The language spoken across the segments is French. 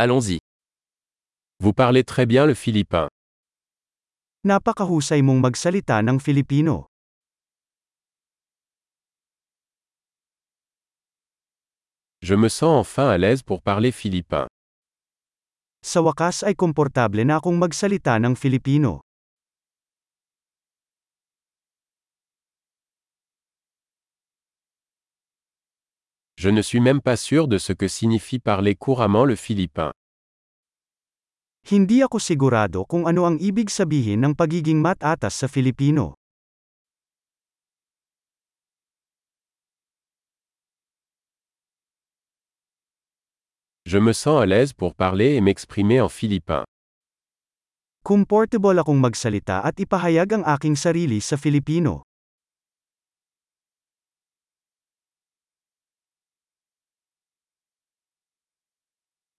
Allons-y. Vous parlez très bien le philippin. Napakahusay mong magsalita ng Filipino. Je me sens enfin à l'aise pour parler philippin. Sa wakas ay komportable na akong magsalita ng Filipino. Je ne suis même pas sûr de ce que signifie parler couramment le philippin. Hindi ako sigurado kung ano ang ibig sabihin ng pagiging matatas sa Filipino. Je me sens à l'aise pour parler et m'exprimer en philippin. Comfortable akong magsalita at ipahayag ang aking sarili sa Filipino.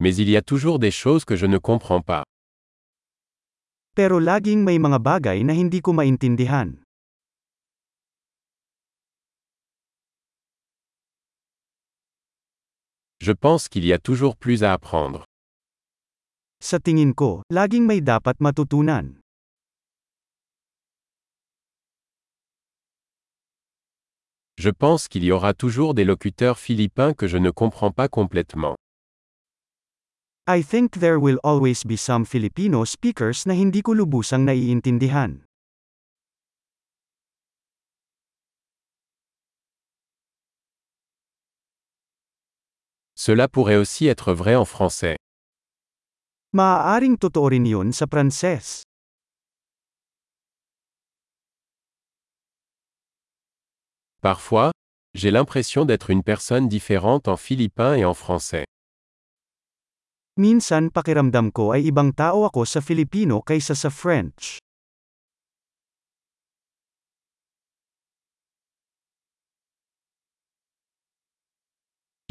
Mais il y a toujours des choses que je ne comprends pas. Pero laging may mga bagay na hindi ko maintindihan. Je pense qu'il y a toujours plus à apprendre. Sa tingin ko, laging may dapat matutunan. Je pense qu'il y aura toujours des locuteurs philippins que je ne comprends pas complètement. I think there will always be some Filipino speakers na hindi ko lubusang naiintindihan. Cela pourrait aussi être vrai en français. Maaaring totoo rin yun sa Pranses. Parfois, j'ai l'impression d'être une personne différente en philippin et en français. Minsan pakiramdam ko ay ibang tao ako sa Filipino kaysa sa French.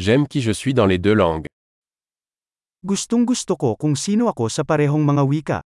J'aime qui je suis dans les deux langues. Gustong gusto ko kung sino ako sa parehong mga wika.